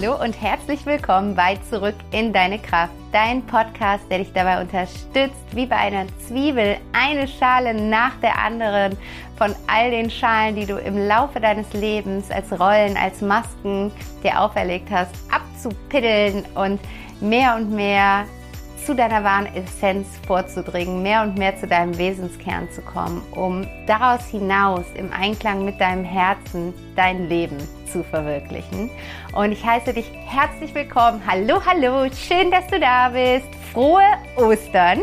Hallo und herzlich willkommen bei Zurück in deine Kraft, dein Podcast, der dich dabei unterstützt, wie bei einer Zwiebel eine Schale nach der anderen von all den Schalen, die du im Laufe deines Lebens als Rollen, als Masken dir auferlegt hast, abzupiddeln und mehr und mehr zu deiner wahren Essenz vorzudringen, mehr und mehr zu deinem Wesenskern zu kommen, um daraus hinaus im Einklang mit deinem Herzen dein Leben zu verwirklichen. Und ich heiße dich herzlich willkommen. Hallo, hallo, schön, dass du da bist. Frohe Ostern.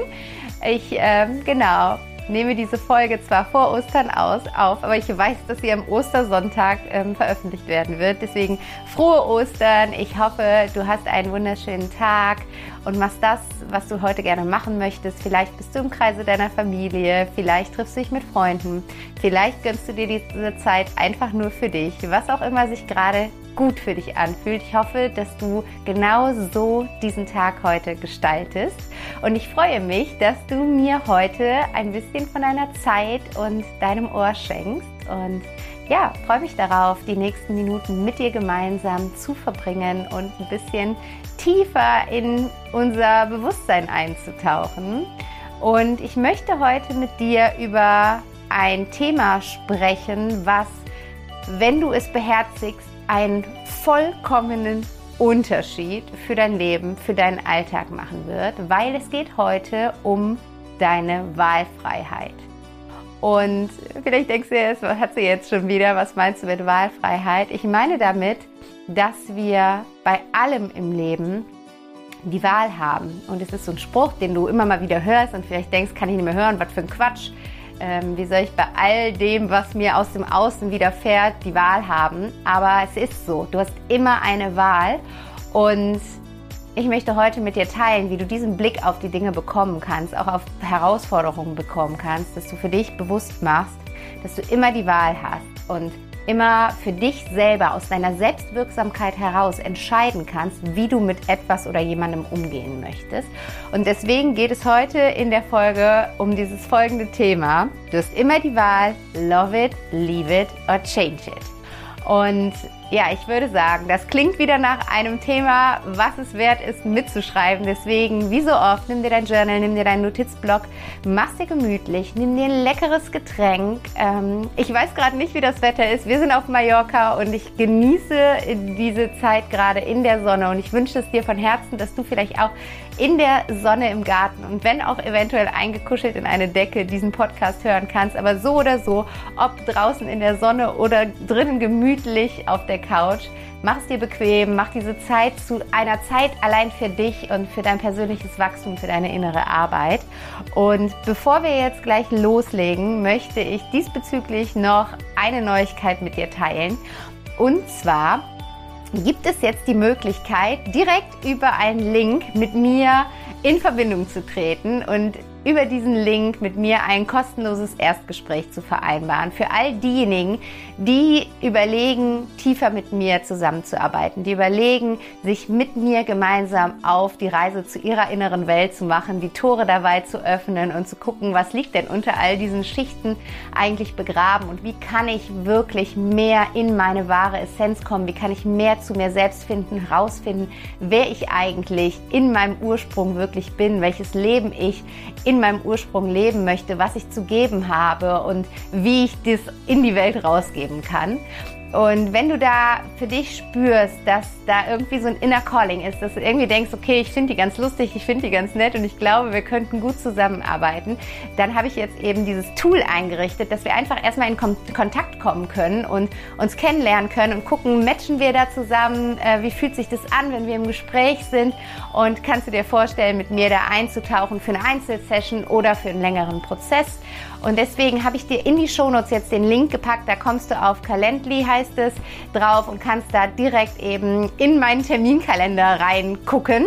Ich, ähm, genau, nehme diese Folge zwar vor Ostern aus, auf, aber ich weiß, dass sie am Ostersonntag ähm, veröffentlicht werden wird. Deswegen frohe Ostern. Ich hoffe, du hast einen wunderschönen Tag und machst das, was du heute gerne machen möchtest. Vielleicht bist du im Kreise deiner Familie, vielleicht triffst du dich mit Freunden, vielleicht gönnst du dir diese Zeit einfach nur für dich, was auch immer sich gerade gut für dich anfühlt. Ich hoffe, dass du genau so diesen Tag heute gestaltest. Und ich freue mich, dass du mir heute ein bisschen von deiner Zeit und deinem Ohr schenkst. Und ja, freue mich darauf, die nächsten Minuten mit dir gemeinsam zu verbringen und ein bisschen tiefer in unser Bewusstsein einzutauchen. Und ich möchte heute mit dir über ein Thema sprechen, was, wenn du es beherzigst, einen vollkommenen Unterschied für dein Leben, für deinen Alltag machen wird, weil es geht heute um deine Wahlfreiheit. Und vielleicht denkst du jetzt, was hat sie jetzt schon wieder? Was meinst du mit Wahlfreiheit? Ich meine damit, dass wir bei allem im Leben die Wahl haben. Und es ist so ein Spruch, den du immer mal wieder hörst und vielleicht denkst, kann ich nicht mehr hören, was für ein Quatsch ähm, wie soll ich bei all dem, was mir aus dem Außen widerfährt, die Wahl haben. Aber es ist so, du hast immer eine Wahl und ich möchte heute mit dir teilen, wie du diesen Blick auf die Dinge bekommen kannst, auch auf Herausforderungen bekommen kannst, dass du für dich bewusst machst, dass du immer die Wahl hast und immer für dich selber aus deiner Selbstwirksamkeit heraus entscheiden kannst, wie du mit etwas oder jemandem umgehen möchtest. Und deswegen geht es heute in der Folge um dieses folgende Thema. Du hast immer die Wahl, love it, leave it or change it. Und ja, ich würde sagen, das klingt wieder nach einem Thema, was es wert ist mitzuschreiben. Deswegen, wie so oft, nimm dir dein Journal, nimm dir deinen Notizblock, mach's dir gemütlich, nimm dir ein leckeres Getränk. Ähm, ich weiß gerade nicht, wie das Wetter ist. Wir sind auf Mallorca und ich genieße diese Zeit gerade in der Sonne und ich wünsche es dir von Herzen, dass du vielleicht auch in der Sonne im Garten und wenn auch eventuell eingekuschelt in eine Decke diesen Podcast hören kannst. Aber so oder so, ob draußen in der Sonne oder drinnen gemütlich auf der Couch, mach es dir bequem, mach diese Zeit zu einer Zeit allein für dich und für dein persönliches Wachstum, für deine innere Arbeit. Und bevor wir jetzt gleich loslegen, möchte ich diesbezüglich noch eine Neuigkeit mit dir teilen. Und zwar gibt es jetzt die Möglichkeit, direkt über einen Link mit mir in Verbindung zu treten und über diesen Link mit mir ein kostenloses Erstgespräch zu vereinbaren. Für all diejenigen, die überlegen, tiefer mit mir zusammenzuarbeiten, die überlegen, sich mit mir gemeinsam auf die Reise zu ihrer inneren Welt zu machen, die Tore dabei zu öffnen und zu gucken, was liegt denn unter all diesen Schichten eigentlich begraben und wie kann ich wirklich mehr in meine wahre Essenz kommen, wie kann ich mehr zu mir selbst finden, herausfinden, wer ich eigentlich in meinem Ursprung wirklich bin, welches Leben ich in in meinem Ursprung leben möchte, was ich zu geben habe und wie ich das in die Welt rausgeben kann. Und wenn du da für dich spürst, dass da irgendwie so ein Inner Calling ist, dass du irgendwie denkst, okay, ich finde die ganz lustig, ich finde die ganz nett und ich glaube, wir könnten gut zusammenarbeiten, dann habe ich jetzt eben dieses Tool eingerichtet, dass wir einfach erstmal in Kontakt kommen können und uns kennenlernen können und gucken, matchen wir da zusammen, äh, wie fühlt sich das an, wenn wir im Gespräch sind und kannst du dir vorstellen, mit mir da einzutauchen für eine Einzelsession oder für einen längeren Prozess. Und deswegen habe ich dir in die Shownotes jetzt den Link gepackt, da kommst du auf Calendly, heißt es, drauf und kannst da direkt eben in meinen Terminkalender reingucken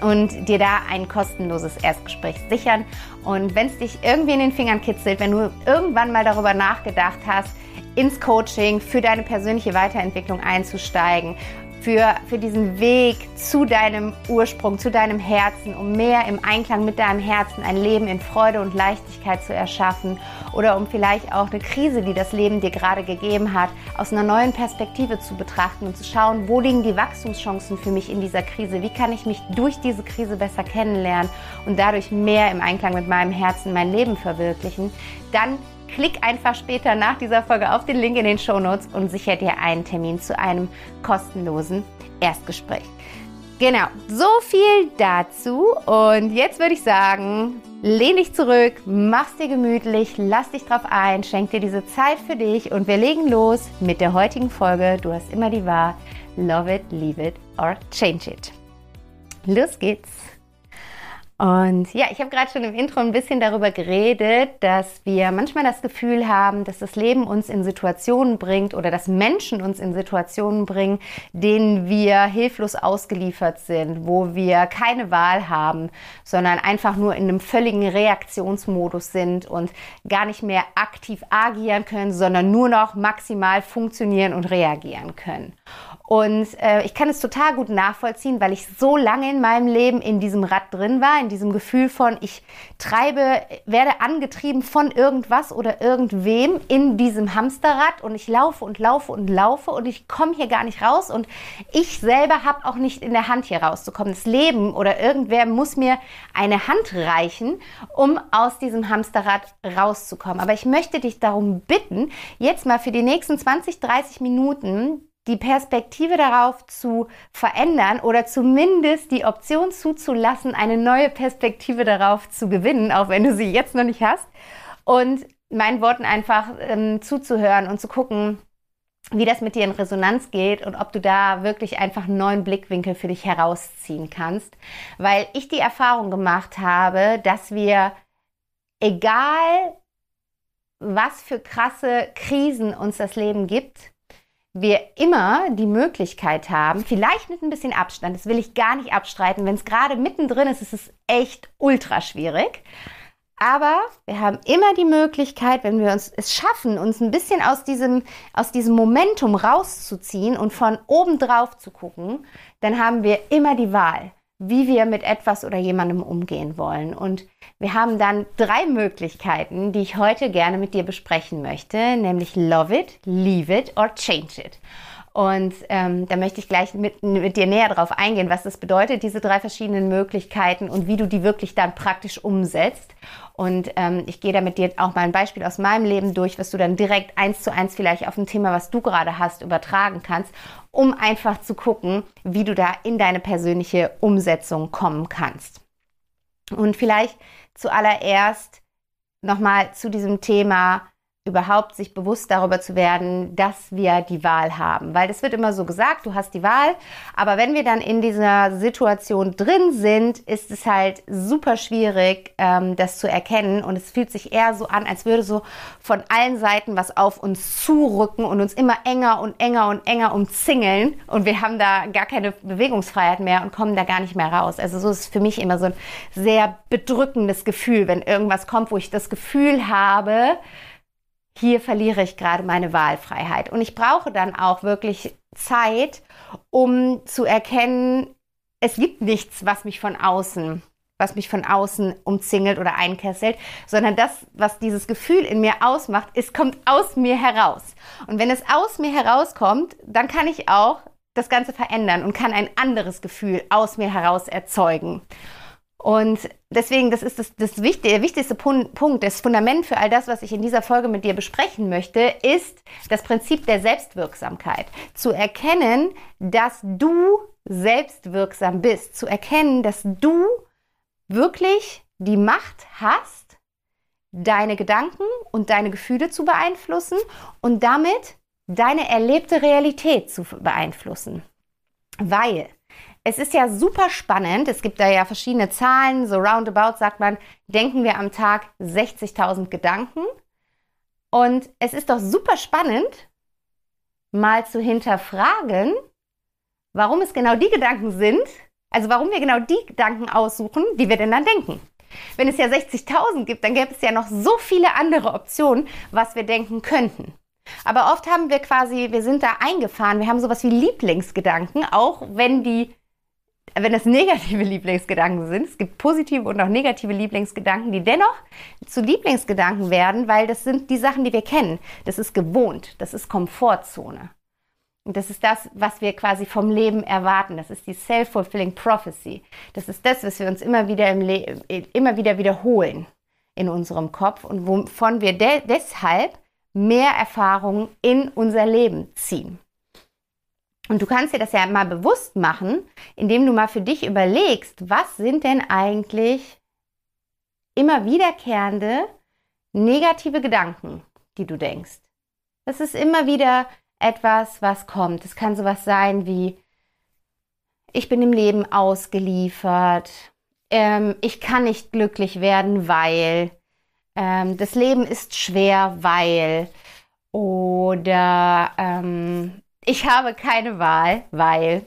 und dir da ein kostenloses Erstgespräch sichern. Und wenn es dich irgendwie in den Fingern kitzelt, wenn du irgendwann mal darüber nachgedacht hast, ins Coaching für deine persönliche Weiterentwicklung einzusteigen, für, für diesen Weg zu deinem Ursprung, zu deinem Herzen, um mehr im Einklang mit deinem Herzen ein Leben in Freude und Leichtigkeit zu erschaffen oder um vielleicht auch eine Krise, die das Leben dir gerade gegeben hat, aus einer neuen Perspektive zu betrachten und zu schauen, wo liegen die Wachstumschancen für mich in dieser Krise, wie kann ich mich durch diese Krise besser kennenlernen und dadurch mehr im Einklang mit meinem Herzen mein Leben verwirklichen, dann Klick einfach später nach dieser Folge auf den Link in den Show Notes und sicher dir einen Termin zu einem kostenlosen Erstgespräch. Genau, so viel dazu. Und jetzt würde ich sagen, lehn dich zurück, mach's dir gemütlich, lass dich drauf ein, schenk dir diese Zeit für dich und wir legen los mit der heutigen Folge. Du hast immer die Wahl. Love it, leave it or change it. Los geht's! Und ja, ich habe gerade schon im Intro ein bisschen darüber geredet, dass wir manchmal das Gefühl haben, dass das Leben uns in Situationen bringt oder dass Menschen uns in Situationen bringen, denen wir hilflos ausgeliefert sind, wo wir keine Wahl haben, sondern einfach nur in einem völligen Reaktionsmodus sind und gar nicht mehr aktiv agieren können, sondern nur noch maximal funktionieren und reagieren können. Und äh, ich kann es total gut nachvollziehen, weil ich so lange in meinem Leben in diesem Rad drin war, in diesem Gefühl von, ich treibe, werde angetrieben von irgendwas oder irgendwem in diesem Hamsterrad und ich laufe und laufe und laufe und ich komme hier gar nicht raus und ich selber habe auch nicht in der Hand hier rauszukommen. Das Leben oder irgendwer muss mir eine Hand reichen, um aus diesem Hamsterrad rauszukommen. Aber ich möchte dich darum bitten, jetzt mal für die nächsten 20, 30 Minuten die Perspektive darauf zu verändern oder zumindest die Option zuzulassen, eine neue Perspektive darauf zu gewinnen, auch wenn du sie jetzt noch nicht hast. Und meinen Worten einfach ähm, zuzuhören und zu gucken, wie das mit dir in Resonanz geht und ob du da wirklich einfach einen neuen Blickwinkel für dich herausziehen kannst. Weil ich die Erfahrung gemacht habe, dass wir, egal was für krasse Krisen uns das Leben gibt, wir immer die Möglichkeit haben, vielleicht mit ein bisschen Abstand, das will ich gar nicht abstreiten, wenn es gerade mittendrin ist, ist es echt ultra schwierig. Aber wir haben immer die Möglichkeit, wenn wir uns es schaffen, uns ein bisschen aus diesem, aus diesem Momentum rauszuziehen und von oben drauf zu gucken, dann haben wir immer die Wahl wie wir mit etwas oder jemandem umgehen wollen. Und wir haben dann drei Möglichkeiten, die ich heute gerne mit dir besprechen möchte, nämlich Love It, Leave It or Change It. Und ähm, da möchte ich gleich mit, mit dir näher drauf eingehen, was das bedeutet, diese drei verschiedenen Möglichkeiten und wie du die wirklich dann praktisch umsetzt. Und ähm, ich gehe da mit dir auch mal ein Beispiel aus meinem Leben durch, was du dann direkt eins zu eins vielleicht auf ein Thema, was du gerade hast, übertragen kannst, um einfach zu gucken, wie du da in deine persönliche Umsetzung kommen kannst. Und vielleicht zuallererst nochmal zu diesem Thema überhaupt sich bewusst darüber zu werden, dass wir die Wahl haben. Weil das wird immer so gesagt, du hast die Wahl, aber wenn wir dann in dieser Situation drin sind, ist es halt super schwierig, ähm, das zu erkennen und es fühlt sich eher so an, als würde so von allen Seiten was auf uns zurücken und uns immer enger und enger und enger umzingeln und wir haben da gar keine Bewegungsfreiheit mehr und kommen da gar nicht mehr raus. Also so ist es für mich immer so ein sehr bedrückendes Gefühl, wenn irgendwas kommt, wo ich das Gefühl habe, hier verliere ich gerade meine Wahlfreiheit. Und ich brauche dann auch wirklich Zeit, um zu erkennen, es gibt nichts, was mich von außen, was mich von außen umzingelt oder einkesselt, sondern das, was dieses Gefühl in mir ausmacht, es kommt aus mir heraus. Und wenn es aus mir herauskommt, dann kann ich auch das Ganze verändern und kann ein anderes Gefühl aus mir heraus erzeugen. Und deswegen, das ist das, das wichtige, der wichtigste Punkt, das Fundament für all das, was ich in dieser Folge mit dir besprechen möchte, ist das Prinzip der Selbstwirksamkeit. Zu erkennen, dass du selbstwirksam bist. Zu erkennen, dass du wirklich die Macht hast, deine Gedanken und deine Gefühle zu beeinflussen und damit deine erlebte Realität zu beeinflussen. Weil es ist ja super spannend. Es gibt da ja verschiedene Zahlen. So roundabout sagt man, denken wir am Tag 60.000 Gedanken. Und es ist doch super spannend, mal zu hinterfragen, warum es genau die Gedanken sind, also warum wir genau die Gedanken aussuchen, die wir denn dann denken. Wenn es ja 60.000 gibt, dann gäbe es ja noch so viele andere Optionen, was wir denken könnten. Aber oft haben wir quasi, wir sind da eingefahren, wir haben sowas wie Lieblingsgedanken, auch wenn die, wenn das negative Lieblingsgedanken sind. Es gibt positive und auch negative Lieblingsgedanken, die dennoch zu Lieblingsgedanken werden, weil das sind die Sachen, die wir kennen. Das ist gewohnt, das ist Komfortzone. Und das ist das, was wir quasi vom Leben erwarten. Das ist die self-fulfilling prophecy. Das ist das, was wir uns immer wieder, im Le immer wieder wiederholen in unserem Kopf und wovon wir de deshalb mehr Erfahrungen in unser Leben ziehen. Und du kannst dir das ja mal bewusst machen, indem du mal für dich überlegst, was sind denn eigentlich immer wiederkehrende negative Gedanken, die du denkst. Das ist immer wieder etwas, was kommt. Es kann sowas sein wie, ich bin im Leben ausgeliefert, ähm, ich kann nicht glücklich werden, weil ähm, das Leben ist schwer, weil oder ähm, ich habe keine Wahl, weil.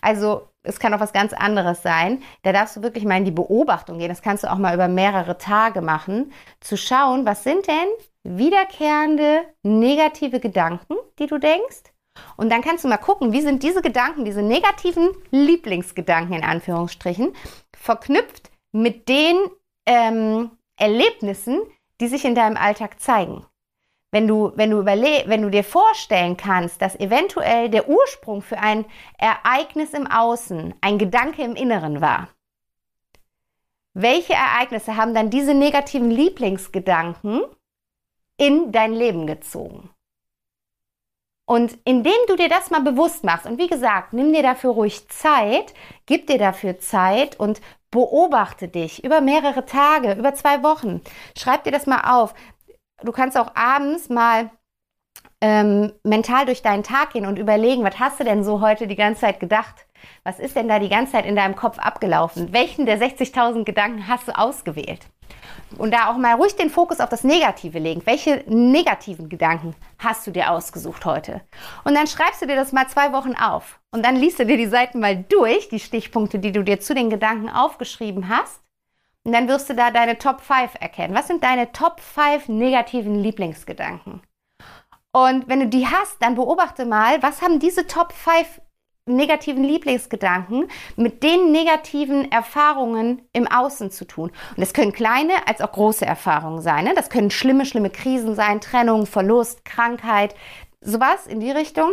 Also es kann auch was ganz anderes sein. Da darfst du wirklich mal in die Beobachtung gehen. Das kannst du auch mal über mehrere Tage machen, zu schauen, was sind denn wiederkehrende negative Gedanken, die du denkst. Und dann kannst du mal gucken, wie sind diese Gedanken, diese negativen Lieblingsgedanken in Anführungsstrichen, verknüpft mit den ähm, Erlebnissen, die sich in deinem Alltag zeigen. Wenn du, wenn, du wenn du dir vorstellen kannst, dass eventuell der Ursprung für ein Ereignis im Außen ein Gedanke im Inneren war, welche Ereignisse haben dann diese negativen Lieblingsgedanken in dein Leben gezogen. Und indem du dir das mal bewusst machst, und wie gesagt, nimm dir dafür ruhig Zeit, gib dir dafür Zeit und beobachte dich über mehrere Tage, über zwei Wochen. Schreib dir das mal auf. Du kannst auch abends mal ähm, mental durch deinen Tag gehen und überlegen, was hast du denn so heute die ganze Zeit gedacht? Was ist denn da die ganze Zeit in deinem Kopf abgelaufen? Welchen der 60.000 Gedanken hast du ausgewählt? Und da auch mal ruhig den Fokus auf das Negative legen. Welche negativen Gedanken hast du dir ausgesucht heute? Und dann schreibst du dir das mal zwei Wochen auf. Und dann liest du dir die Seiten mal durch, die Stichpunkte, die du dir zu den Gedanken aufgeschrieben hast. Und dann wirst du da deine Top 5 erkennen. Was sind deine Top 5 negativen Lieblingsgedanken? Und wenn du die hast, dann beobachte mal, was haben diese Top 5 negativen Lieblingsgedanken mit den negativen Erfahrungen im Außen zu tun. Und das können kleine als auch große Erfahrungen sein. Ne? Das können schlimme, schlimme Krisen sein, Trennung, Verlust, Krankheit, sowas in die Richtung.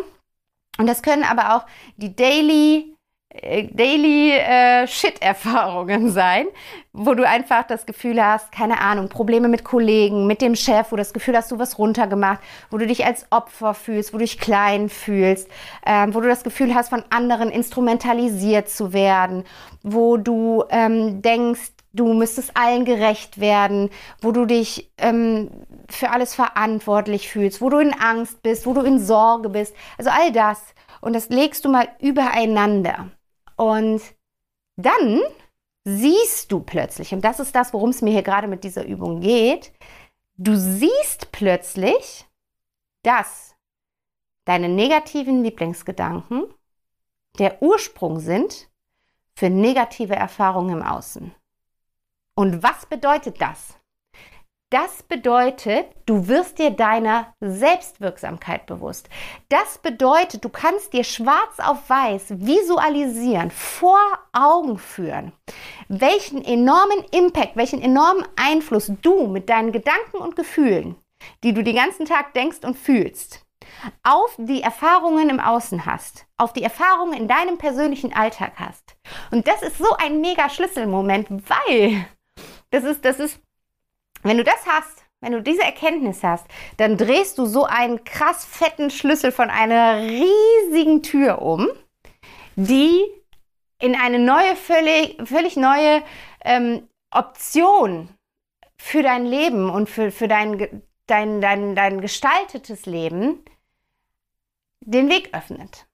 Und das können aber auch die Daily Daily äh, Shit-Erfahrungen sein, wo du einfach das Gefühl hast, keine Ahnung, Probleme mit Kollegen, mit dem Chef, wo du das Gefühl hast, du was runtergemacht, wo du dich als Opfer fühlst, wo du dich klein fühlst, ähm, wo du das Gefühl hast, von anderen instrumentalisiert zu werden, wo du ähm, denkst, du müsstest allen gerecht werden, wo du dich ähm, für alles verantwortlich fühlst, wo du in Angst bist, wo du in Sorge bist. Also all das. Und das legst du mal übereinander. Und dann siehst du plötzlich, und das ist das, worum es mir hier gerade mit dieser Übung geht, du siehst plötzlich, dass deine negativen Lieblingsgedanken der Ursprung sind für negative Erfahrungen im Außen. Und was bedeutet das? Das bedeutet, du wirst dir deiner Selbstwirksamkeit bewusst. Das bedeutet, du kannst dir schwarz auf weiß visualisieren, vor Augen führen, welchen enormen Impact, welchen enormen Einfluss du mit deinen Gedanken und Gefühlen, die du den ganzen Tag denkst und fühlst, auf die Erfahrungen im Außen hast, auf die Erfahrungen in deinem persönlichen Alltag hast. Und das ist so ein mega Schlüsselmoment, weil das ist, das ist wenn du das hast, wenn du diese Erkenntnis hast, dann drehst du so einen krass fetten Schlüssel von einer riesigen Tür um, die in eine neue, völlig, völlig neue ähm, Option für dein Leben und für, für dein, dein, dein, dein gestaltetes Leben den Weg öffnet.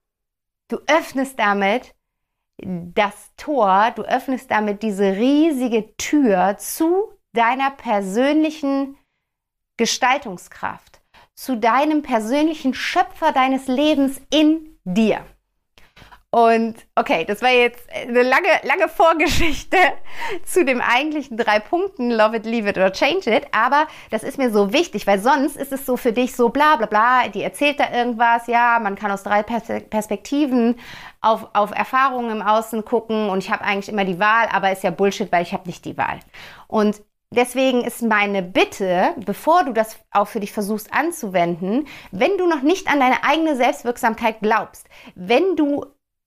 Du öffnest damit das Tor, du öffnest damit diese riesige Tür zu deiner persönlichen Gestaltungskraft, zu deinem persönlichen Schöpfer deines Lebens in dir. Und okay, das war jetzt eine lange, lange Vorgeschichte zu dem eigentlichen drei Punkten, Love it, leave it or change it. Aber das ist mir so wichtig, weil sonst ist es so für dich so bla bla bla, die erzählt da irgendwas, ja, man kann aus drei Perspektiven auf, auf Erfahrungen im Außen gucken und ich habe eigentlich immer die Wahl, aber ist ja Bullshit, weil ich habe nicht die Wahl. Und Deswegen ist meine Bitte, bevor du das auch für dich versuchst anzuwenden, wenn du noch nicht an deine eigene Selbstwirksamkeit glaubst, wenn du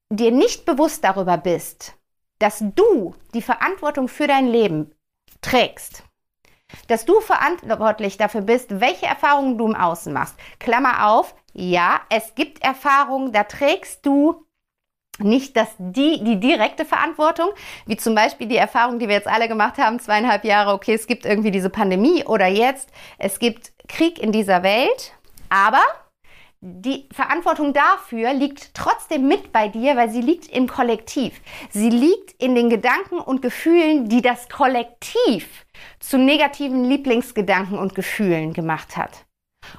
dir nicht bewusst darüber bist, dass du die Verantwortung für dein Leben trägst, dass du verantwortlich dafür bist, welche Erfahrungen du im Außen machst. Klammer auf, ja, es gibt Erfahrungen, da trägst du nicht dass die, die direkte Verantwortung, wie zum Beispiel die Erfahrung, die wir jetzt alle gemacht haben, zweieinhalb Jahre, okay, es gibt irgendwie diese Pandemie oder jetzt, es gibt Krieg in dieser Welt, aber die Verantwortung dafür liegt trotzdem mit bei dir, weil sie liegt im Kollektiv. Sie liegt in den Gedanken und Gefühlen, die das Kollektiv zu negativen Lieblingsgedanken und Gefühlen gemacht hat.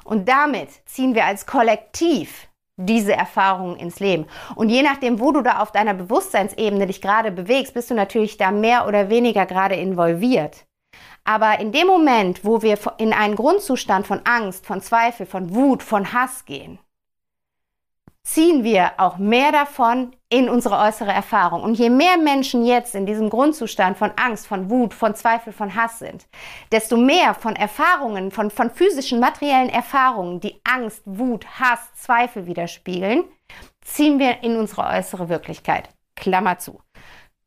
Und damit ziehen wir als Kollektiv diese Erfahrungen ins Leben. Und je nachdem, wo du da auf deiner Bewusstseinsebene dich gerade bewegst, bist du natürlich da mehr oder weniger gerade involviert. Aber in dem Moment, wo wir in einen Grundzustand von Angst, von Zweifel, von Wut, von Hass gehen, ziehen wir auch mehr davon in unsere äußere Erfahrung. Und je mehr Menschen jetzt in diesem Grundzustand von Angst, von Wut, von Zweifel, von Hass sind, desto mehr von Erfahrungen, von, von physischen, materiellen Erfahrungen, die Angst, Wut, Hass, Zweifel widerspiegeln, ziehen wir in unsere äußere Wirklichkeit. Klammer zu.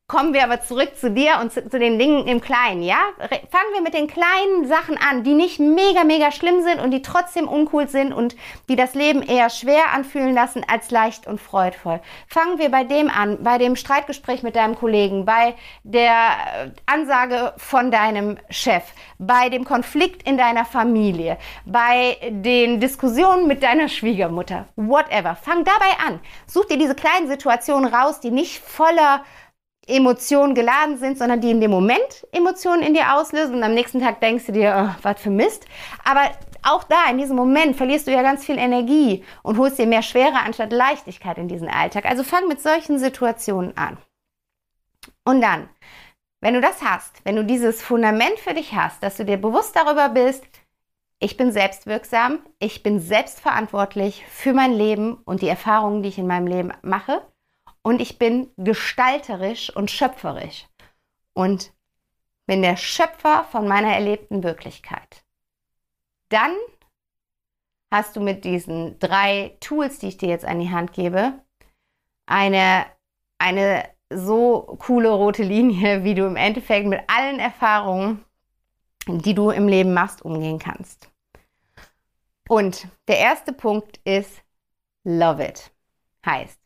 Kommen wir aber zurück zu dir und zu, zu, den Dingen im Kleinen, ja? Fangen wir mit den kleinen Sachen an, die nicht mega, mega schlimm sind und die trotzdem uncool sind und die das Leben eher schwer anfühlen lassen als leicht und freudvoll. Fangen wir bei dem an, bei dem Streitgespräch mit deinem Kollegen, bei der äh, Ansage von deinem Chef, bei dem Konflikt in deiner Familie, bei den Diskussionen mit deiner Schwiegermutter, whatever. Fang dabei an. Such dir diese kleinen Situationen raus, die nicht voller Emotionen geladen sind, sondern die in dem Moment Emotionen in dir auslösen und am nächsten Tag denkst du dir, oh, was für Mist. Aber auch da, in diesem Moment, verlierst du ja ganz viel Energie und holst dir mehr Schwere anstatt Leichtigkeit in diesen Alltag. Also fang mit solchen Situationen an. Und dann, wenn du das hast, wenn du dieses Fundament für dich hast, dass du dir bewusst darüber bist, ich bin selbstwirksam, ich bin selbstverantwortlich für mein Leben und die Erfahrungen, die ich in meinem Leben mache und ich bin gestalterisch und schöpferisch und bin der Schöpfer von meiner erlebten Wirklichkeit. Dann hast du mit diesen drei Tools, die ich dir jetzt an die Hand gebe, eine, eine so coole rote Linie, wie du im Endeffekt mit allen Erfahrungen, die du im Leben machst, umgehen kannst. Und der erste Punkt ist Love It. Heißt,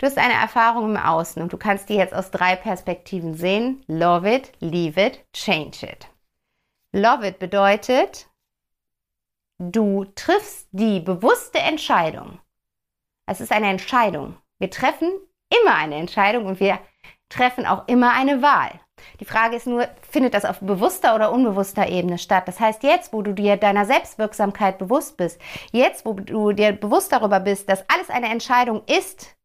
Du hast eine Erfahrung im Außen und du kannst die jetzt aus drei Perspektiven sehen. Love it, leave it, change it. Love it bedeutet, du triffst die bewusste Entscheidung. Es ist eine Entscheidung. Wir treffen immer eine Entscheidung und wir treffen auch immer eine Wahl. Die Frage ist nur, findet das auf bewusster oder unbewusster Ebene statt? Das heißt, jetzt, wo du dir deiner Selbstwirksamkeit bewusst bist, jetzt, wo du dir bewusst darüber bist, dass alles eine Entscheidung ist,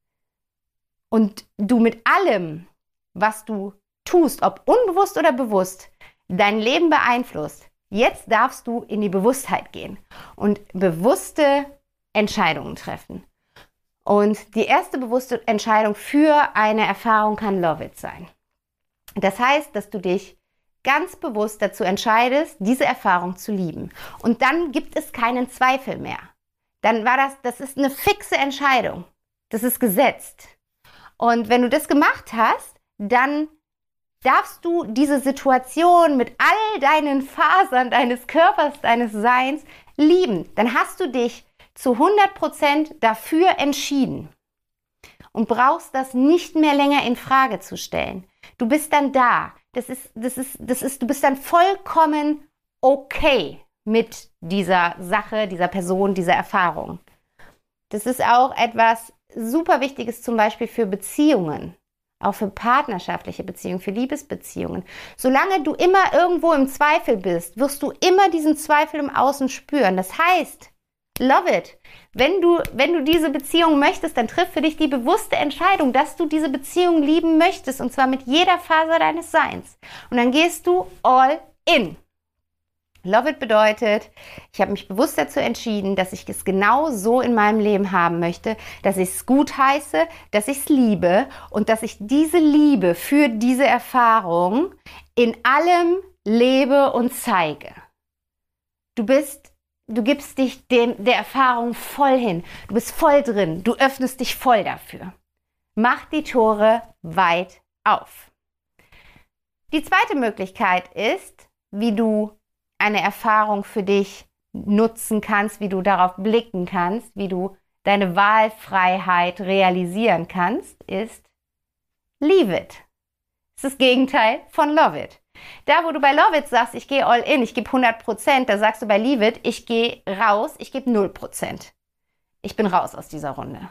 und du mit allem, was du tust, ob unbewusst oder bewusst, dein Leben beeinflusst, jetzt darfst du in die Bewusstheit gehen und bewusste Entscheidungen treffen. Und die erste bewusste Entscheidung für eine Erfahrung kann Love It sein. Das heißt, dass du dich ganz bewusst dazu entscheidest, diese Erfahrung zu lieben. Und dann gibt es keinen Zweifel mehr. Dann war das, das ist eine fixe Entscheidung. Das ist gesetzt. Und wenn du das gemacht hast, dann darfst du diese Situation mit all deinen Fasern deines Körpers, deines Seins lieben. Dann hast du dich zu 100% dafür entschieden und brauchst das nicht mehr länger in Frage zu stellen. Du bist dann da. Das ist, das ist, das ist, du bist dann vollkommen okay mit dieser Sache, dieser Person, dieser Erfahrung. Das ist auch etwas, super wichtig ist zum Beispiel für Beziehungen, auch für partnerschaftliche Beziehungen, für Liebesbeziehungen. Solange du immer irgendwo im Zweifel bist, wirst du immer diesen Zweifel im Außen spüren. Das heißt, Love it. Wenn du, wenn du diese Beziehung möchtest, dann triff für dich die bewusste Entscheidung, dass du diese Beziehung lieben möchtest und zwar mit jeder Faser deines Seins. Und dann gehst du all in. Love it bedeutet, ich habe mich bewusst dazu entschieden, dass ich es genau so in meinem Leben haben möchte, dass ich es gut heiße, dass ich es liebe und dass ich diese Liebe für diese Erfahrung in allem lebe und zeige. Du bist, du gibst dich dem, der Erfahrung voll hin. Du bist voll drin. Du öffnest dich voll dafür. Mach die Tore weit auf. Die zweite Möglichkeit ist, wie du eine Erfahrung für dich nutzen kannst, wie du darauf blicken kannst, wie du deine Wahlfreiheit realisieren kannst, ist Leave it. Das ist das Gegenteil von Love it. Da, wo du bei Love it sagst, ich gehe all in, ich gebe 100 Prozent, da sagst du bei Leave it, ich gehe raus, ich gebe 0 Prozent. Ich bin raus aus dieser Runde.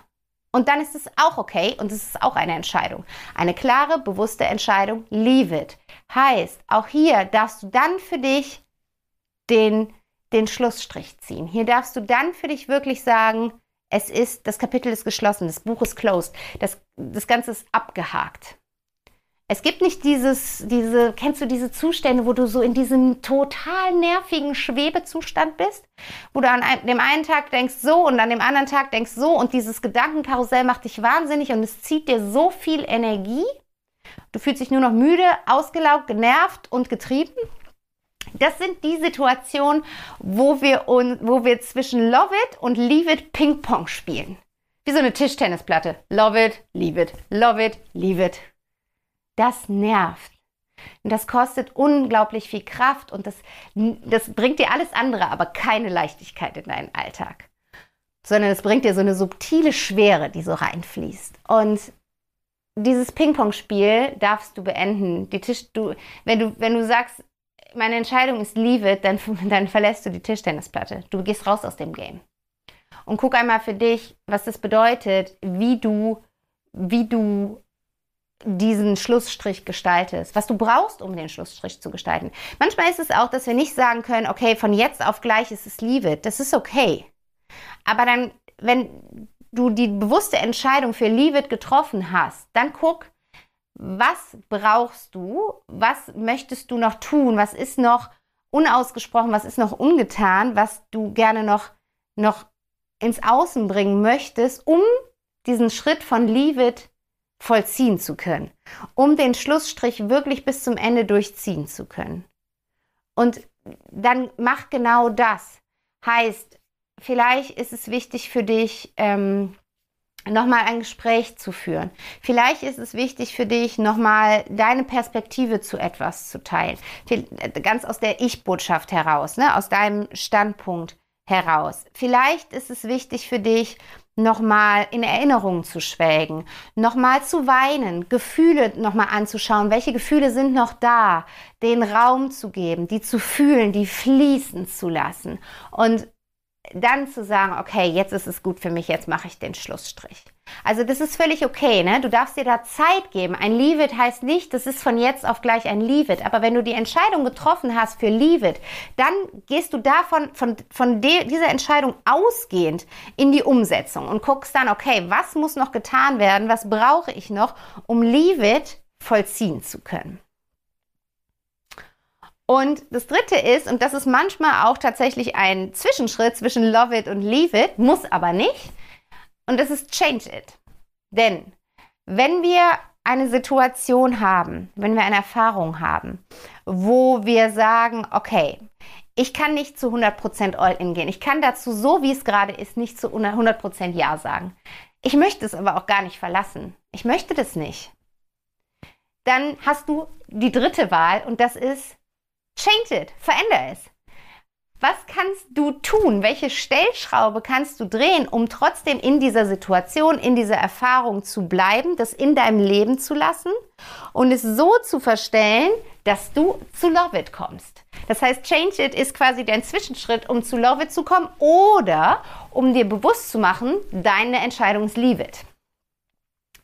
Und dann ist es auch okay und es ist auch eine Entscheidung. Eine klare, bewusste Entscheidung, leave it. Heißt, auch hier darfst du dann für dich den, den Schlussstrich ziehen. Hier darfst du dann für dich wirklich sagen, es ist, das Kapitel ist geschlossen, das Buch ist closed, das, das Ganze ist abgehakt. Es gibt nicht dieses, diese, kennst du diese Zustände, wo du so in diesem total nervigen Schwebezustand bist, wo du an einem, dem einen Tag denkst so und an dem anderen Tag denkst so und dieses Gedankenkarussell macht dich wahnsinnig und es zieht dir so viel Energie. Du fühlst dich nur noch müde, ausgelaugt, genervt und getrieben. Das sind die Situationen, wo wir, uns, wo wir zwischen Love It und Leave It Ping-Pong spielen. Wie so eine Tischtennisplatte. Love it, leave it, love it, leave it. Das nervt. Und das kostet unglaublich viel Kraft und das, das bringt dir alles andere, aber keine Leichtigkeit in deinen Alltag. Sondern es bringt dir so eine subtile Schwere, die so reinfließt. Und dieses Ping-Pong-Spiel darfst du beenden. Die Tisch, du, wenn, du, wenn du sagst, meine Entscheidung ist leave it, dann, dann verlässt du die Tischtennisplatte. Du gehst raus aus dem Game. Und guck einmal für dich, was das bedeutet, wie du, wie du diesen Schlussstrich gestaltest, was du brauchst, um den Schlussstrich zu gestalten. Manchmal ist es auch, dass wir nicht sagen können, okay, von jetzt auf gleich ist es leave it. Das ist okay. Aber dann, wenn du die bewusste Entscheidung für leave it getroffen hast, dann guck, was brauchst du, was möchtest du noch tun, was ist noch unausgesprochen, was ist noch ungetan, was du gerne noch, noch ins Außen bringen möchtest, um diesen Schritt von Leave It vollziehen zu können, um den Schlussstrich wirklich bis zum Ende durchziehen zu können. Und dann mach genau das. Heißt, vielleicht ist es wichtig für dich, ähm, nochmal ein Gespräch zu führen. Vielleicht ist es wichtig für dich, nochmal deine Perspektive zu etwas zu teilen. Ganz aus der Ich-Botschaft heraus, ne? aus deinem Standpunkt heraus. Vielleicht ist es wichtig für dich, nochmal in Erinnerungen zu schwelgen, nochmal zu weinen, Gefühle nochmal anzuschauen, welche Gefühle sind noch da, den Raum zu geben, die zu fühlen, die fließen zu lassen und dann zu sagen, okay, jetzt ist es gut für mich, jetzt mache ich den Schlussstrich. Also das ist völlig okay, ne? Du darfst dir da Zeit geben. Ein Leave it heißt nicht, das ist von jetzt auf gleich ein Leave it. Aber wenn du die Entscheidung getroffen hast für Leave it, dann gehst du davon, von, von dieser Entscheidung ausgehend in die Umsetzung und guckst dann, okay, was muss noch getan werden? Was brauche ich noch, um Leave it vollziehen zu können? Und das dritte ist, und das ist manchmal auch tatsächlich ein Zwischenschritt zwischen Love It und Leave It, muss aber nicht, und das ist Change It. Denn wenn wir eine Situation haben, wenn wir eine Erfahrung haben, wo wir sagen, okay, ich kann nicht zu 100% All-In gehen. Ich kann dazu, so wie es gerade ist, nicht zu 100% Ja sagen. Ich möchte es aber auch gar nicht verlassen. Ich möchte das nicht. Dann hast du die dritte Wahl und das ist Change it, verändere es. Was kannst du tun? Welche Stellschraube kannst du drehen, um trotzdem in dieser Situation, in dieser Erfahrung zu bleiben, das in deinem Leben zu lassen und es so zu verstellen, dass du zu Love It kommst? Das heißt, Change It ist quasi dein Zwischenschritt, um zu Love It zu kommen oder um dir bewusst zu machen, deine Entscheidung ist Leave It.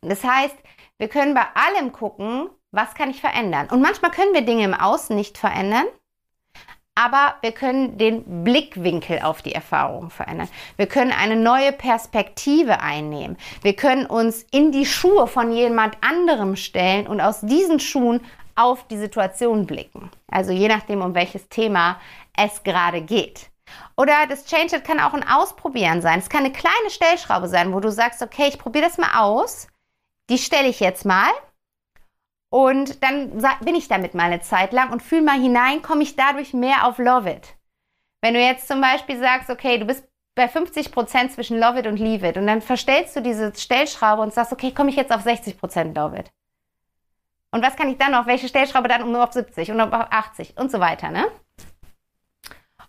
Das heißt, wir können bei allem gucken, was kann ich verändern? Und manchmal können wir Dinge im Außen nicht verändern, aber wir können den Blickwinkel auf die Erfahrung verändern. Wir können eine neue Perspektive einnehmen. Wir können uns in die Schuhe von jemand anderem stellen und aus diesen Schuhen auf die Situation blicken. Also je nachdem, um welches Thema es gerade geht. Oder das Change It kann auch ein Ausprobieren sein. Es kann eine kleine Stellschraube sein, wo du sagst, okay, ich probiere das mal aus. Die stelle ich jetzt mal und dann bin ich damit mal eine Zeit lang und fühle mal hinein, komme ich dadurch mehr auf Love It. Wenn du jetzt zum Beispiel sagst, okay, du bist bei 50 Prozent zwischen Love It und Leave It und dann verstellst du diese Stellschraube und sagst, okay, komme ich jetzt auf 60 Prozent Love It. Und was kann ich dann noch? Welche Stellschraube dann um auf 70 und auf 80 und so weiter, ne?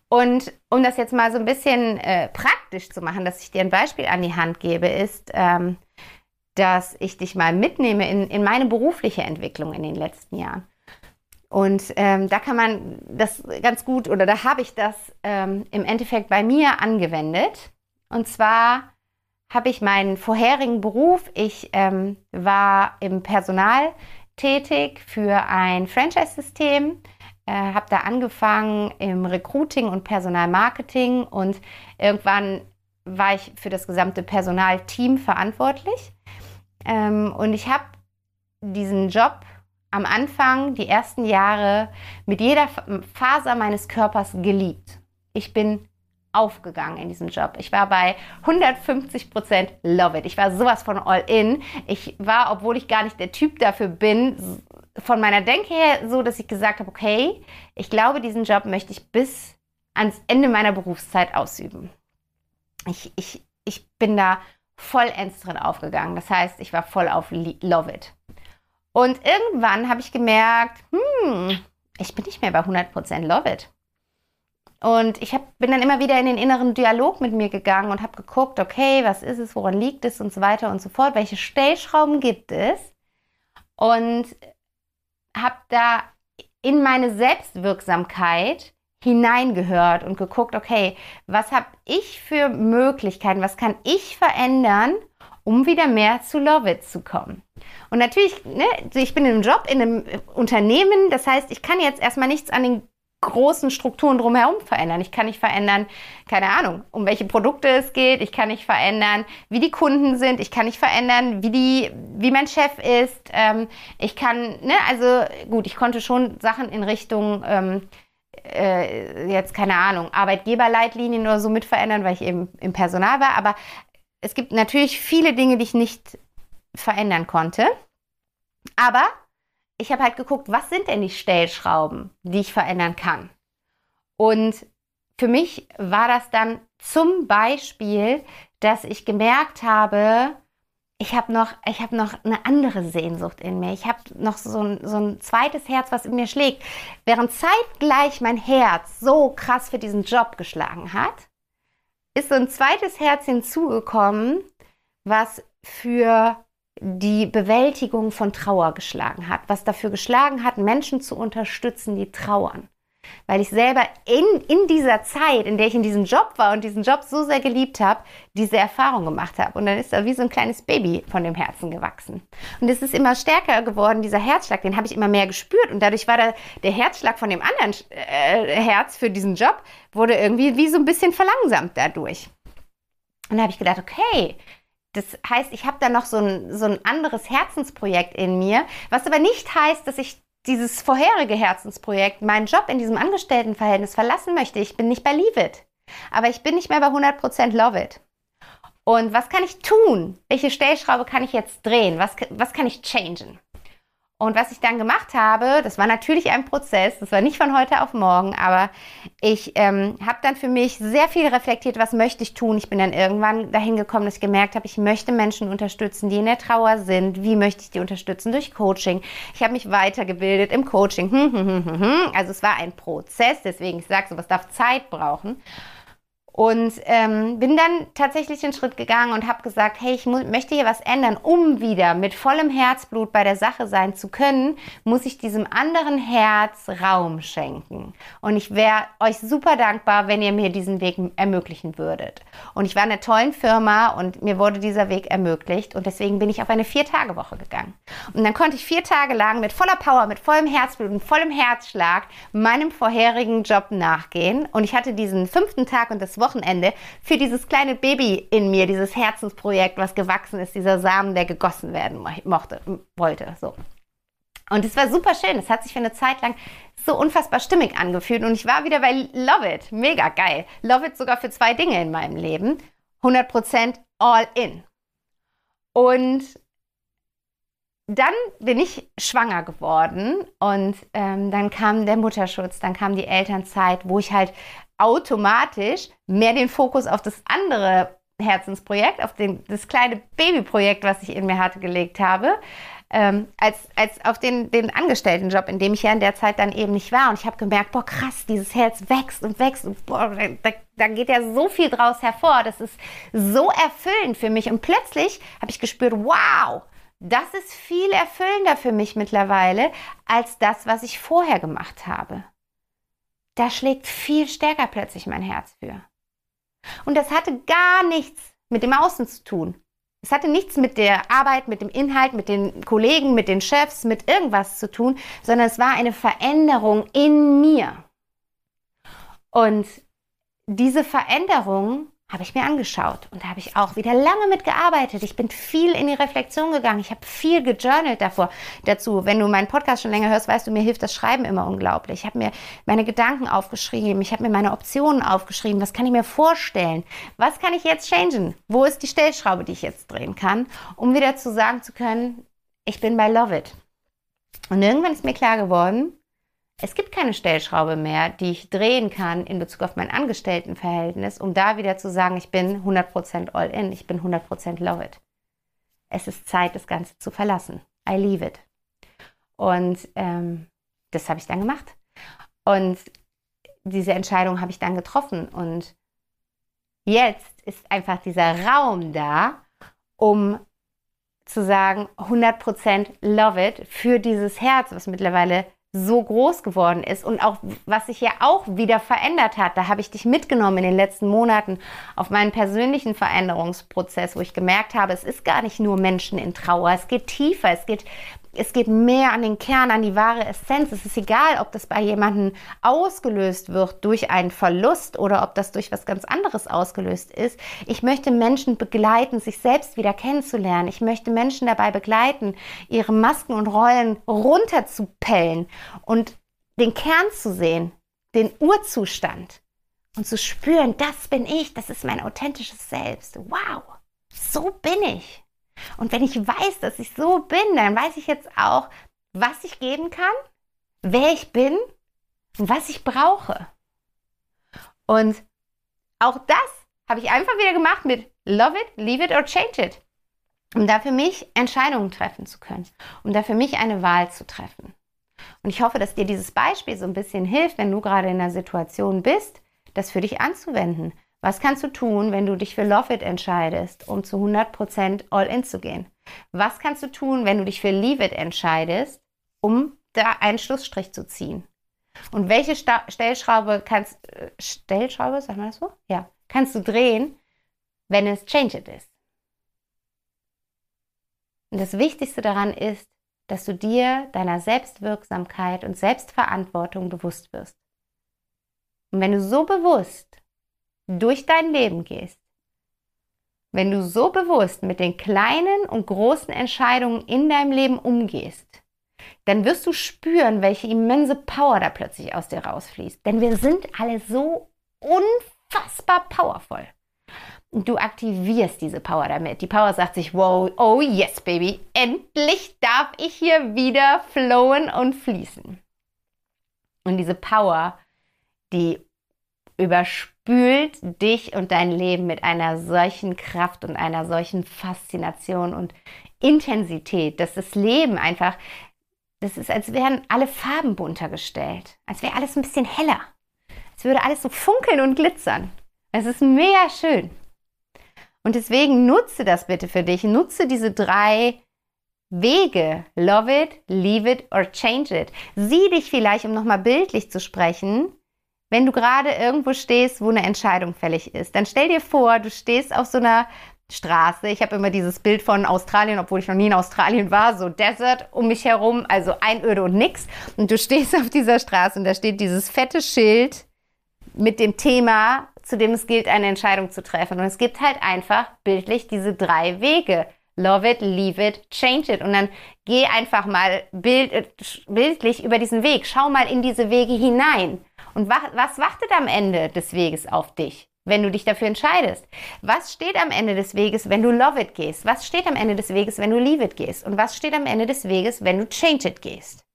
Und um das jetzt mal so ein bisschen äh, praktisch zu machen, dass ich dir ein Beispiel an die Hand gebe, ist, ähm, dass ich dich mal mitnehme in, in meine berufliche Entwicklung in den letzten Jahren. Und ähm, da kann man das ganz gut, oder da habe ich das ähm, im Endeffekt bei mir angewendet. Und zwar habe ich meinen vorherigen Beruf, ich ähm, war im Personal tätig für ein Franchise-System, äh, habe da angefangen im Recruiting und Personalmarketing und irgendwann war ich für das gesamte Personalteam verantwortlich. Ähm, und ich habe diesen Job am Anfang, die ersten Jahre, mit jeder Faser meines Körpers geliebt. Ich bin aufgegangen in diesem Job. Ich war bei 150 Prozent Love It. Ich war sowas von all in. Ich war, obwohl ich gar nicht der Typ dafür bin, von meiner Denke her so, dass ich gesagt habe, okay, ich glaube, diesen Job möchte ich bis ans Ende meiner Berufszeit ausüben. Ich, ich, ich bin da vollends drin aufgegangen. Das heißt, ich war voll auf Love It. Und irgendwann habe ich gemerkt, hm, ich bin nicht mehr bei 100% Love It. Und ich hab, bin dann immer wieder in den inneren Dialog mit mir gegangen und habe geguckt, okay, was ist es, woran liegt es und so weiter und so fort, welche Stellschrauben gibt es und habe da in meine Selbstwirksamkeit hineingehört und geguckt, okay, was habe ich für Möglichkeiten, was kann ich verändern, um wieder mehr zu Love It zu kommen. Und natürlich, ne, ich bin in einem Job, in einem Unternehmen, das heißt, ich kann jetzt erstmal nichts an den großen Strukturen drumherum verändern. Ich kann nicht verändern, keine Ahnung, um welche Produkte es geht. Ich kann nicht verändern, wie die Kunden sind. Ich kann nicht verändern, wie die, wie mein Chef ist. Ähm, ich kann, ne, also gut, ich konnte schon Sachen in Richtung ähm, äh, jetzt keine Ahnung, Arbeitgeberleitlinien oder so mit verändern, weil ich eben im Personal war. Aber es gibt natürlich viele Dinge, die ich nicht verändern konnte. Aber ich habe halt geguckt, was sind denn die Stellschrauben, die ich verändern kann. Und für mich war das dann zum Beispiel, dass ich gemerkt habe, ich habe noch, hab noch eine andere Sehnsucht in mir. Ich habe noch so ein, so ein zweites Herz, was in mir schlägt. Während zeitgleich mein Herz so krass für diesen Job geschlagen hat, ist so ein zweites Herz hinzugekommen, was für die Bewältigung von Trauer geschlagen hat, was dafür geschlagen hat, Menschen zu unterstützen, die trauern weil ich selber in, in dieser Zeit, in der ich in diesem Job war und diesen Job so sehr geliebt habe, diese Erfahrung gemacht habe. Und dann ist er wie so ein kleines Baby von dem Herzen gewachsen. Und es ist immer stärker geworden, dieser Herzschlag, den habe ich immer mehr gespürt. Und dadurch war der, der Herzschlag von dem anderen äh, Herz für diesen Job, wurde irgendwie wie so ein bisschen verlangsamt dadurch. Und da habe ich gedacht, okay, das heißt, ich habe da noch so ein, so ein anderes Herzensprojekt in mir, was aber nicht heißt, dass ich dieses vorherige Herzensprojekt, meinen Job in diesem Angestelltenverhältnis verlassen möchte. Ich bin nicht bei Leave It. Aber ich bin nicht mehr bei 100% Love It. Und was kann ich tun? Welche Stellschraube kann ich jetzt drehen? Was, was kann ich changen? Und was ich dann gemacht habe, das war natürlich ein Prozess, das war nicht von heute auf morgen, aber ich ähm, habe dann für mich sehr viel reflektiert, was möchte ich tun. Ich bin dann irgendwann dahin gekommen, dass ich gemerkt habe, ich möchte Menschen unterstützen, die in der Trauer sind. Wie möchte ich die unterstützen? Durch Coaching. Ich habe mich weitergebildet im Coaching. Hm, hm, hm, also es war ein Prozess, deswegen ich sage, sowas darf Zeit brauchen. Und ähm, bin dann tatsächlich den Schritt gegangen und habe gesagt, hey, ich möchte hier was ändern, um wieder mit vollem Herzblut bei der Sache sein zu können, muss ich diesem anderen Herz Raum schenken. Und ich wäre euch super dankbar, wenn ihr mir diesen Weg ermöglichen würdet. Und ich war in einer tollen Firma und mir wurde dieser Weg ermöglicht und deswegen bin ich auf eine Vier-Tage-Woche gegangen. Und dann konnte ich vier Tage lang mit voller Power, mit vollem Herzblut und vollem Herzschlag meinem vorherigen Job nachgehen. Und ich hatte diesen fünften Tag und das Wochenende für dieses kleine Baby in mir, dieses Herzensprojekt, was gewachsen ist, dieser Samen, der gegossen werden mochte, wollte. So. Und es war super schön. Es hat sich für eine Zeit lang so unfassbar stimmig angefühlt. Und ich war wieder bei Love It. Mega geil. Love It sogar für zwei Dinge in meinem Leben. 100% all in. Und dann bin ich schwanger geworden und ähm, dann kam der Mutterschutz, dann kam die Elternzeit, wo ich halt automatisch mehr den Fokus auf das andere Herzensprojekt, auf den, das kleine Babyprojekt, was ich in mir hatte, gelegt habe, ähm, als, als auf den, den Angestelltenjob, in dem ich ja in der Zeit dann eben nicht war. Und ich habe gemerkt, boah, krass, dieses Herz wächst und wächst und boah, da, da geht ja so viel draus hervor. Das ist so erfüllend für mich. Und plötzlich habe ich gespürt, wow, das ist viel erfüllender für mich mittlerweile als das, was ich vorher gemacht habe da schlägt viel stärker plötzlich mein Herz für. Und das hatte gar nichts mit dem Außen zu tun. Es hatte nichts mit der Arbeit, mit dem Inhalt, mit den Kollegen, mit den Chefs, mit irgendwas zu tun, sondern es war eine Veränderung in mir. Und diese Veränderung habe ich mir angeschaut und da habe ich auch wieder lange mitgearbeitet. Ich bin viel in die Reflexion gegangen. Ich habe viel gejournalt davor, dazu. Wenn du meinen Podcast schon länger hörst, weißt du, mir hilft das Schreiben immer unglaublich. Ich habe mir meine Gedanken aufgeschrieben. Ich habe mir meine Optionen aufgeschrieben. Was kann ich mir vorstellen? Was kann ich jetzt changen? Wo ist die Stellschraube, die ich jetzt drehen kann, um wieder zu sagen zu können, ich bin bei Love It. Und irgendwann ist mir klar geworden, es gibt keine Stellschraube mehr, die ich drehen kann in Bezug auf mein Angestelltenverhältnis, um da wieder zu sagen, ich bin 100% all in, ich bin 100% love it. Es ist Zeit, das Ganze zu verlassen. I leave it. Und ähm, das habe ich dann gemacht. Und diese Entscheidung habe ich dann getroffen. Und jetzt ist einfach dieser Raum da, um zu sagen, 100% love it für dieses Herz, was mittlerweile so groß geworden ist und auch was sich ja auch wieder verändert hat. Da habe ich dich mitgenommen in den letzten Monaten auf meinen persönlichen Veränderungsprozess, wo ich gemerkt habe, es ist gar nicht nur Menschen in Trauer, es geht tiefer, es geht es geht mehr an den Kern, an die wahre Essenz. Es ist egal, ob das bei jemandem ausgelöst wird durch einen Verlust oder ob das durch was ganz anderes ausgelöst ist. Ich möchte Menschen begleiten, sich selbst wieder kennenzulernen. Ich möchte Menschen dabei begleiten, ihre Masken und Rollen runterzupellen und den Kern zu sehen, den Urzustand und zu spüren, das bin ich, das ist mein authentisches Selbst. Wow, so bin ich. Und wenn ich weiß, dass ich so bin, dann weiß ich jetzt auch, was ich geben kann, wer ich bin und was ich brauche. Und auch das habe ich einfach wieder gemacht mit Love it, leave it or change it. Um da für mich Entscheidungen treffen zu können, um da für mich eine Wahl zu treffen. Und ich hoffe, dass dir dieses Beispiel so ein bisschen hilft, wenn du gerade in einer Situation bist, das für dich anzuwenden. Was kannst du tun, wenn du dich für Love It entscheidest, um zu 100% all in zu gehen? Was kannst du tun, wenn du dich für Leave It entscheidest, um da einen Schlussstrich zu ziehen? Und welche Sta Stellschraube kannst äh, Stellschraube, sag mal so? Ja, kannst du drehen, wenn es Change It ist? Und das Wichtigste daran ist, dass du dir deiner Selbstwirksamkeit und Selbstverantwortung bewusst wirst. Und wenn du so bewusst durch dein Leben gehst, wenn du so bewusst mit den kleinen und großen Entscheidungen in deinem Leben umgehst, dann wirst du spüren, welche immense Power da plötzlich aus dir rausfließt. Denn wir sind alle so unfassbar powervoll. Du aktivierst diese Power damit. Die Power sagt sich, wow, oh yes, Baby, endlich darf ich hier wieder flowen und fließen. Und diese Power, die überspült dich und dein Leben mit einer solchen Kraft und einer solchen Faszination und Intensität, dass das Leben einfach, das ist, als wären alle Farben bunter gestellt, als wäre alles ein bisschen heller, als würde alles so funkeln und glitzern. Es ist mega schön. Und deswegen nutze das bitte für dich. Nutze diese drei Wege. Love it, leave it or change it. Sieh dich vielleicht, um nochmal bildlich zu sprechen, wenn du gerade irgendwo stehst, wo eine Entscheidung fällig ist. Dann stell dir vor, du stehst auf so einer Straße. Ich habe immer dieses Bild von Australien, obwohl ich noch nie in Australien war, so Desert um mich herum, also Einöde und nix. Und du stehst auf dieser Straße und da steht dieses fette Schild mit dem Thema, zu dem es gilt, eine Entscheidung zu treffen. Und es gibt halt einfach bildlich diese drei Wege. Love it, leave it, change it. Und dann geh einfach mal bild, bildlich über diesen Weg. Schau mal in diese Wege hinein. Und was wartet am Ende des Weges auf dich? wenn du dich dafür entscheidest. Was steht am Ende des Weges, wenn du Love It gehst? Was steht am Ende des Weges, wenn du Leave It gehst? Und was steht am Ende des Weges, wenn du Change It gehst?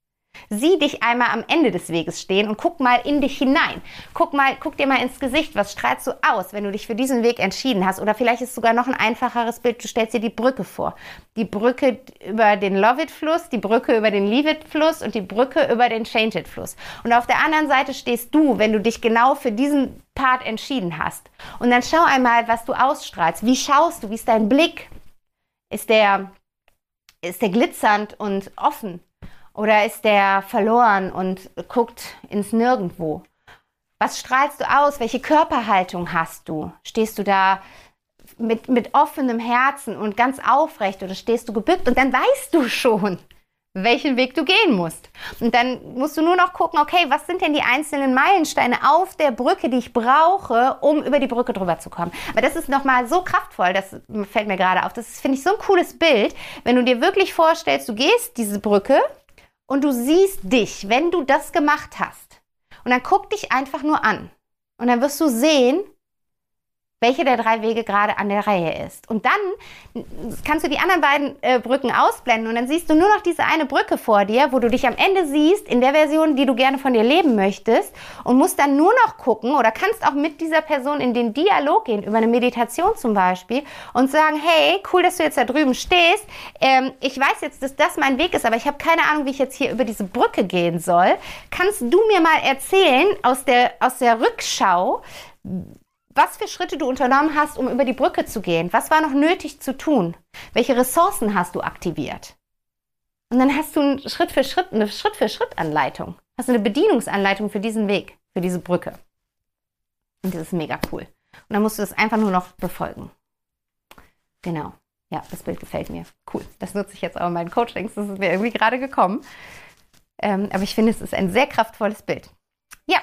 Sieh dich einmal am Ende des Weges stehen und guck mal in dich hinein. Guck mal, guck dir mal ins Gesicht, was strahlst du aus, wenn du dich für diesen Weg entschieden hast? Oder vielleicht ist sogar noch ein einfacheres Bild, du stellst dir die Brücke vor. Die Brücke über den Love It Fluss, die Brücke über den Leave It Fluss und die Brücke über den Change It Fluss. Und auf der anderen Seite stehst du, wenn du dich genau für diesen Part entschieden hast. Und dann schau einmal, was du ausstrahlst. Wie schaust du? Wie ist dein Blick? Ist der, ist der glitzernd und offen? Oder ist der verloren und guckt ins Nirgendwo? Was strahlst du aus? Welche Körperhaltung hast du? Stehst du da mit, mit offenem Herzen und ganz aufrecht oder stehst du gebückt? Und dann weißt du schon, welchen Weg du gehen musst. Und dann musst du nur noch gucken, okay, was sind denn die einzelnen Meilensteine auf der Brücke, die ich brauche, um über die Brücke drüber zu kommen. Aber das ist nochmal so kraftvoll, das fällt mir gerade auf. Das finde ich so ein cooles Bild, wenn du dir wirklich vorstellst, du gehst diese Brücke und du siehst dich, wenn du das gemacht hast. Und dann guck dich einfach nur an. Und dann wirst du sehen, welche der drei Wege gerade an der Reihe ist. Und dann kannst du die anderen beiden äh, Brücken ausblenden und dann siehst du nur noch diese eine Brücke vor dir, wo du dich am Ende siehst in der Version, die du gerne von dir leben möchtest und musst dann nur noch gucken oder kannst auch mit dieser Person in den Dialog gehen, über eine Meditation zum Beispiel und sagen, hey, cool, dass du jetzt da drüben stehst. Ähm, ich weiß jetzt, dass das mein Weg ist, aber ich habe keine Ahnung, wie ich jetzt hier über diese Brücke gehen soll. Kannst du mir mal erzählen aus der, aus der Rückschau, was für Schritte du unternommen hast, um über die Brücke zu gehen. Was war noch nötig zu tun? Welche Ressourcen hast du aktiviert? Und dann hast du einen Schritt für Schritt, eine Schritt für Schritt Anleitung. Hast du eine Bedienungsanleitung für diesen Weg, für diese Brücke. Und das ist mega cool. Und dann musst du das einfach nur noch befolgen. Genau. Ja, das Bild gefällt mir. Cool. Das nutze ich jetzt auch in meinen Coachings. Das ist mir irgendwie gerade gekommen. Ähm, aber ich finde, es ist ein sehr kraftvolles Bild. Ja,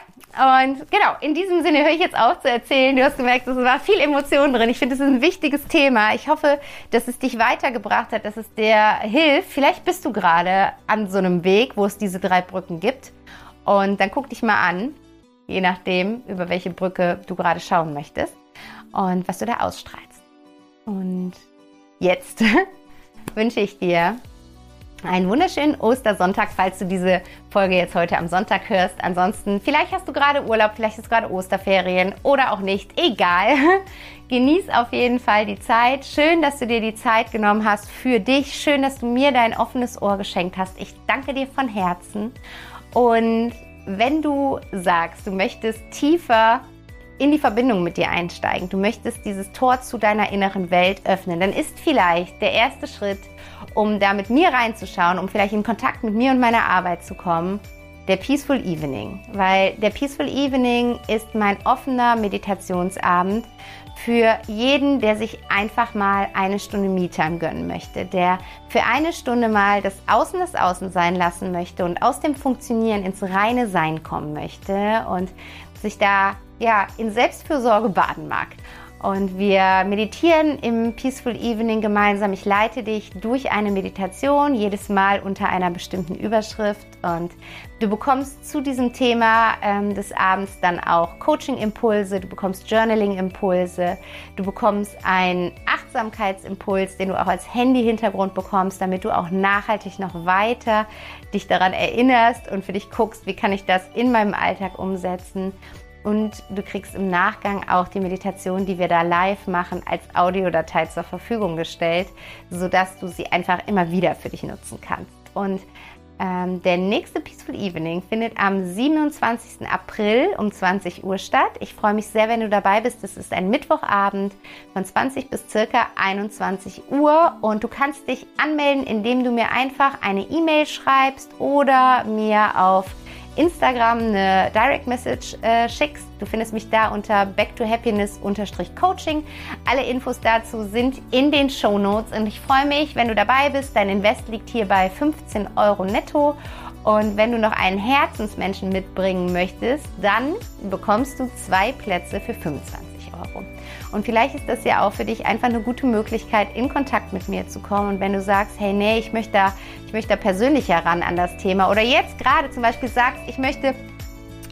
und genau, in diesem Sinne höre ich jetzt auf zu erzählen. Du hast gemerkt, es war viel Emotion drin. Ich finde, es ist ein wichtiges Thema. Ich hoffe, dass es dich weitergebracht hat, dass es dir hilft. Vielleicht bist du gerade an so einem Weg, wo es diese drei Brücken gibt. Und dann guck dich mal an, je nachdem, über welche Brücke du gerade schauen möchtest und was du da ausstrahlst. Und jetzt wünsche ich dir einen wunderschönen Ostersonntag, falls du diese Folge jetzt heute am Sonntag hörst. Ansonsten, vielleicht hast du gerade Urlaub, vielleicht ist gerade Osterferien oder auch nicht. Egal. Genieß auf jeden Fall die Zeit. Schön, dass du dir die Zeit genommen hast für dich. Schön, dass du mir dein offenes Ohr geschenkt hast. Ich danke dir von Herzen. Und wenn du sagst, du möchtest tiefer in die Verbindung mit dir einsteigen, du möchtest dieses Tor zu deiner inneren Welt öffnen, dann ist vielleicht der erste Schritt, um da mit mir reinzuschauen, um vielleicht in Kontakt mit mir und meiner Arbeit zu kommen, der Peaceful Evening. Weil der Peaceful Evening ist mein offener Meditationsabend für jeden, der sich einfach mal eine Stunde Me-Time gönnen möchte, der für eine Stunde mal das Außen das Außen sein lassen möchte und aus dem Funktionieren ins reine Sein kommen möchte und sich da ja in Selbstfürsorge baden mag. Und wir meditieren im Peaceful Evening gemeinsam. Ich leite dich durch eine Meditation, jedes Mal unter einer bestimmten Überschrift. Und du bekommst zu diesem Thema ähm, des Abends dann auch Coaching-Impulse, du bekommst Journaling-Impulse, du bekommst einen Achtsamkeitsimpuls, den du auch als Handy-Hintergrund bekommst, damit du auch nachhaltig noch weiter dich daran erinnerst und für dich guckst, wie kann ich das in meinem Alltag umsetzen und du kriegst im Nachgang auch die Meditation, die wir da live machen, als Audiodatei zur Verfügung gestellt, sodass du sie einfach immer wieder für dich nutzen kannst. Und Ähm, der nächste Peaceful Evening findet am 27. April um 20 Uhr statt. Ich freue mich sehr, wenn du dabei bist. Das ist ein Mittwochabend von 20 bis circa 21 Uhr und du kannst dich anmelden, indem du mir einfach eine E-Mail schreibst oder mir auf Instagram eine Direct Message äh, schickst. Du findest mich da unter back to happiness Coaching. Alle Infos dazu sind in den Show Notes und ich freue mich, wenn du dabei bist. Dein Invest liegt hier bei 15 Euro netto. Und wenn du noch einen Herzensmenschen mitbringen möchtest, dann bekommst du zwei Plätze für 25 Euro. Und vielleicht ist das ja auch für dich einfach eine gute Möglichkeit, in Kontakt mit mir zu kommen. Und wenn du sagst, hey, nee, ich möchte da, ich möchte da persönlicher ran an das Thema oder jetzt gerade zum Beispiel sagst, ich möchte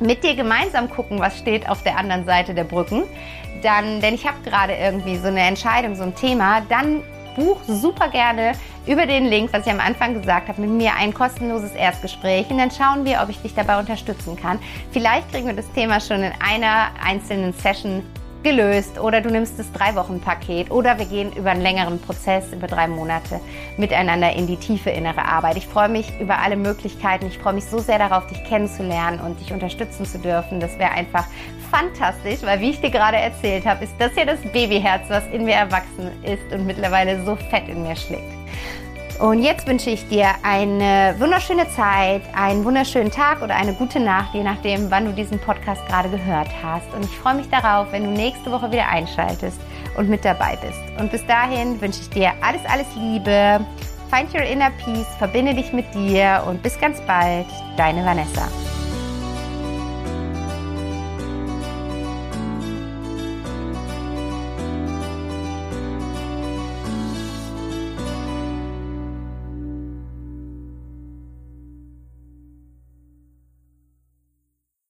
mit dir gemeinsam gucken, was steht auf der anderen Seite der Brücken, dann, denn ich habe gerade irgendwie so eine Entscheidung, so ein Thema, dann buch super gerne über den Link, was ich am Anfang gesagt habe, mit mir ein kostenloses Erstgespräch und dann schauen wir, ob ich dich dabei unterstützen kann. Vielleicht kriegen wir das Thema schon in einer einzelnen Session gelöst oder du nimmst das drei Wochen Paket oder wir gehen über einen längeren Prozess über drei Monate miteinander in die tiefe innere Arbeit. Ich freue mich über alle Möglichkeiten. Ich freue mich so sehr darauf, dich kennenzulernen und dich unterstützen zu dürfen. Das wäre einfach fantastisch, weil wie ich dir gerade erzählt habe, ist das ja das Babyherz, was in mir erwachsen ist und mittlerweile so fett in mir schlägt. Und jetzt wünsche ich dir eine wunderschöne Zeit, einen wunderschönen Tag oder eine gute Nacht, je nachdem, wann du diesen Podcast gerade gehört hast. Und ich freue mich darauf, wenn du nächste Woche wieder einschaltest und mit dabei bist. Und bis dahin wünsche ich dir alles, alles Liebe. Find your inner peace, verbinde dich mit dir und bis ganz bald, deine Vanessa.